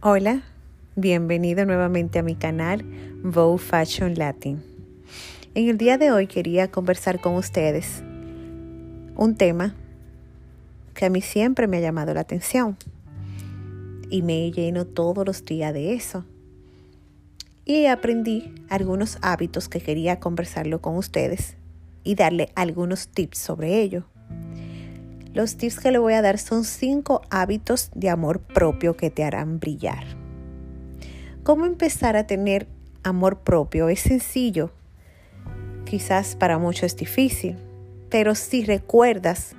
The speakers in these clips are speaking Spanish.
Hola, bienvenido nuevamente a mi canal Vogue Fashion Latin. En el día de hoy quería conversar con ustedes un tema que a mí siempre me ha llamado la atención y me lleno todos los días de eso. Y aprendí algunos hábitos que quería conversarlo con ustedes y darle algunos tips sobre ello. Los tips que le voy a dar son cinco hábitos de amor propio que te harán brillar. ¿Cómo empezar a tener amor propio? Es sencillo. Quizás para muchos es difícil, pero si recuerdas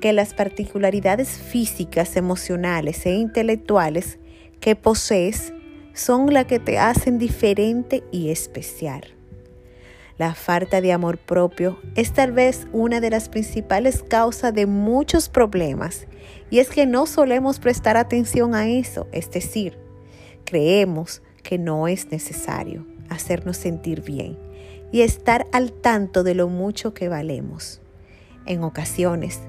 que las particularidades físicas, emocionales e intelectuales que posees son las que te hacen diferente y especial. La falta de amor propio es tal vez una de las principales causas de muchos problemas y es que no solemos prestar atención a eso, es decir, creemos que no es necesario hacernos sentir bien y estar al tanto de lo mucho que valemos. En ocasiones,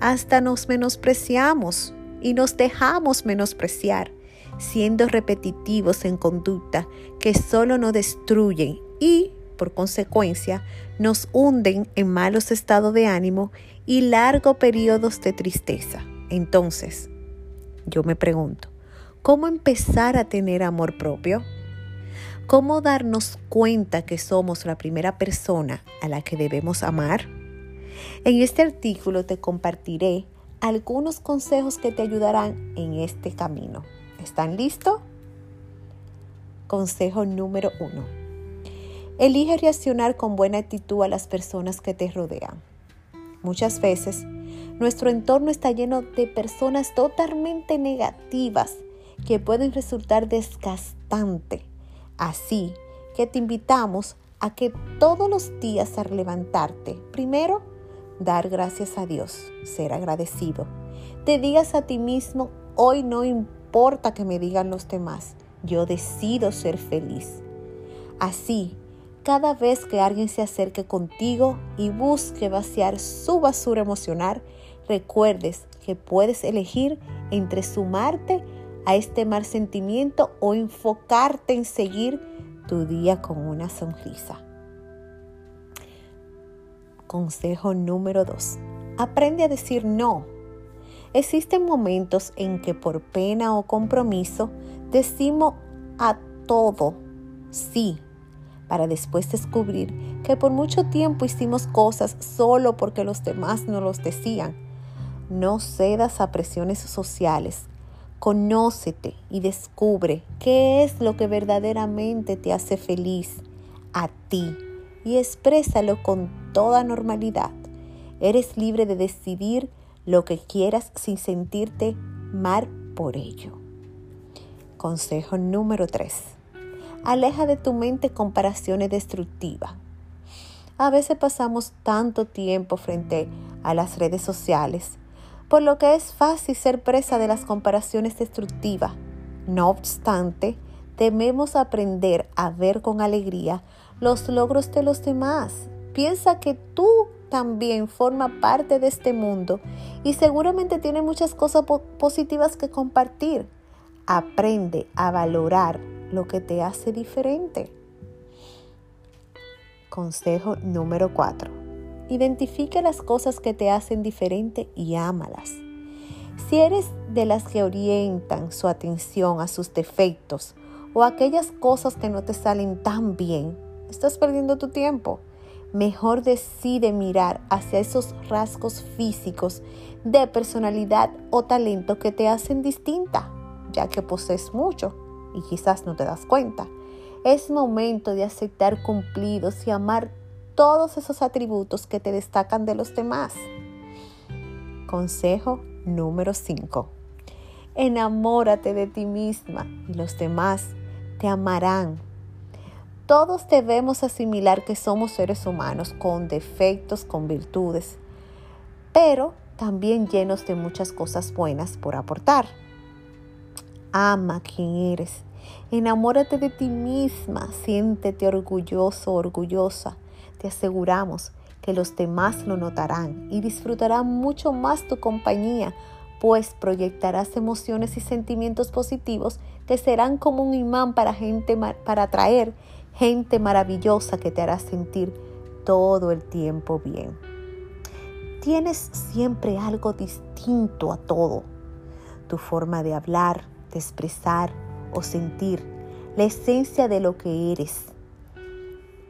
hasta nos menospreciamos y nos dejamos menospreciar, siendo repetitivos en conducta que solo nos destruyen y por consecuencia, nos hunden en malos estados de ánimo y largos periodos de tristeza. Entonces, yo me pregunto, ¿cómo empezar a tener amor propio? ¿Cómo darnos cuenta que somos la primera persona a la que debemos amar? En este artículo te compartiré algunos consejos que te ayudarán en este camino. ¿Están listos? Consejo número uno Elige reaccionar con buena actitud a las personas que te rodean. Muchas veces nuestro entorno está lleno de personas totalmente negativas que pueden resultar desgastantes. Así que te invitamos a que todos los días al levantarte, primero, dar gracias a Dios, ser agradecido. Te digas a ti mismo, hoy no importa que me digan los demás, yo decido ser feliz. Así cada vez que alguien se acerque contigo y busque vaciar su basura emocional, recuerdes que puedes elegir entre sumarte a este mal sentimiento o enfocarte en seguir tu día con una sonrisa. Consejo número 2. Aprende a decir no. Existen momentos en que por pena o compromiso decimos a todo sí para después descubrir que por mucho tiempo hicimos cosas solo porque los demás no los decían. No cedas a presiones sociales. Conócete y descubre qué es lo que verdaderamente te hace feliz a ti y exprésalo con toda normalidad. Eres libre de decidir lo que quieras sin sentirte mal por ello. Consejo número 3 Aleja de tu mente comparaciones destructivas. A veces pasamos tanto tiempo frente a las redes sociales, por lo que es fácil ser presa de las comparaciones destructivas. No obstante, debemos aprender a ver con alegría los logros de los demás. Piensa que tú también forma parte de este mundo y seguramente tiene muchas cosas positivas que compartir. Aprende a valorar lo que te hace diferente. Consejo número 4. Identifique las cosas que te hacen diferente y ámalas. Si eres de las que orientan su atención a sus defectos o aquellas cosas que no te salen tan bien, estás perdiendo tu tiempo. Mejor decide mirar hacia esos rasgos físicos de personalidad o talento que te hacen distinta, ya que posees mucho y quizás no te das cuenta. Es momento de aceptar cumplidos y amar todos esos atributos que te destacan de los demás. Consejo número 5. Enamórate de ti misma y los demás te amarán. Todos debemos asimilar que somos seres humanos con defectos, con virtudes, pero también llenos de muchas cosas buenas por aportar. Ama quien eres Enamórate de ti misma, siéntete orgulloso, orgullosa. Te aseguramos que los demás lo notarán y disfrutarán mucho más tu compañía pues proyectarás emociones y sentimientos positivos que serán como un imán para gente para atraer gente maravillosa que te hará sentir todo el tiempo bien. Tienes siempre algo distinto a todo. Tu forma de hablar, de expresar o sentir, la esencia de lo que eres.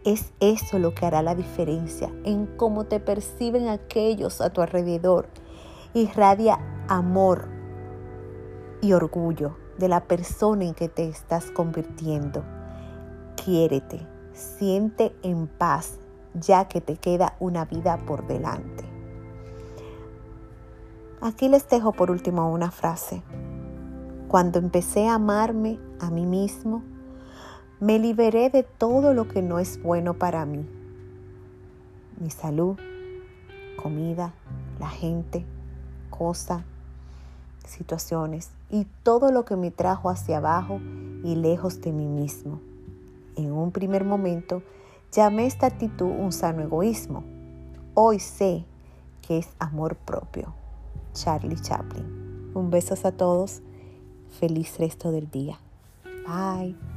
Es eso lo que hará la diferencia en cómo te perciben aquellos a tu alrededor. Irradia amor y orgullo de la persona en que te estás convirtiendo. Quiérete, siente en paz, ya que te queda una vida por delante. Aquí les dejo por último una frase. Cuando empecé a amarme a mí mismo, me liberé de todo lo que no es bueno para mí. Mi salud, comida, la gente, cosa, situaciones y todo lo que me trajo hacia abajo y lejos de mí mismo. En un primer momento llamé esta actitud un sano egoísmo. Hoy sé que es amor propio. Charlie Chaplin. Un beso a todos. Feliz resto del día. Bye.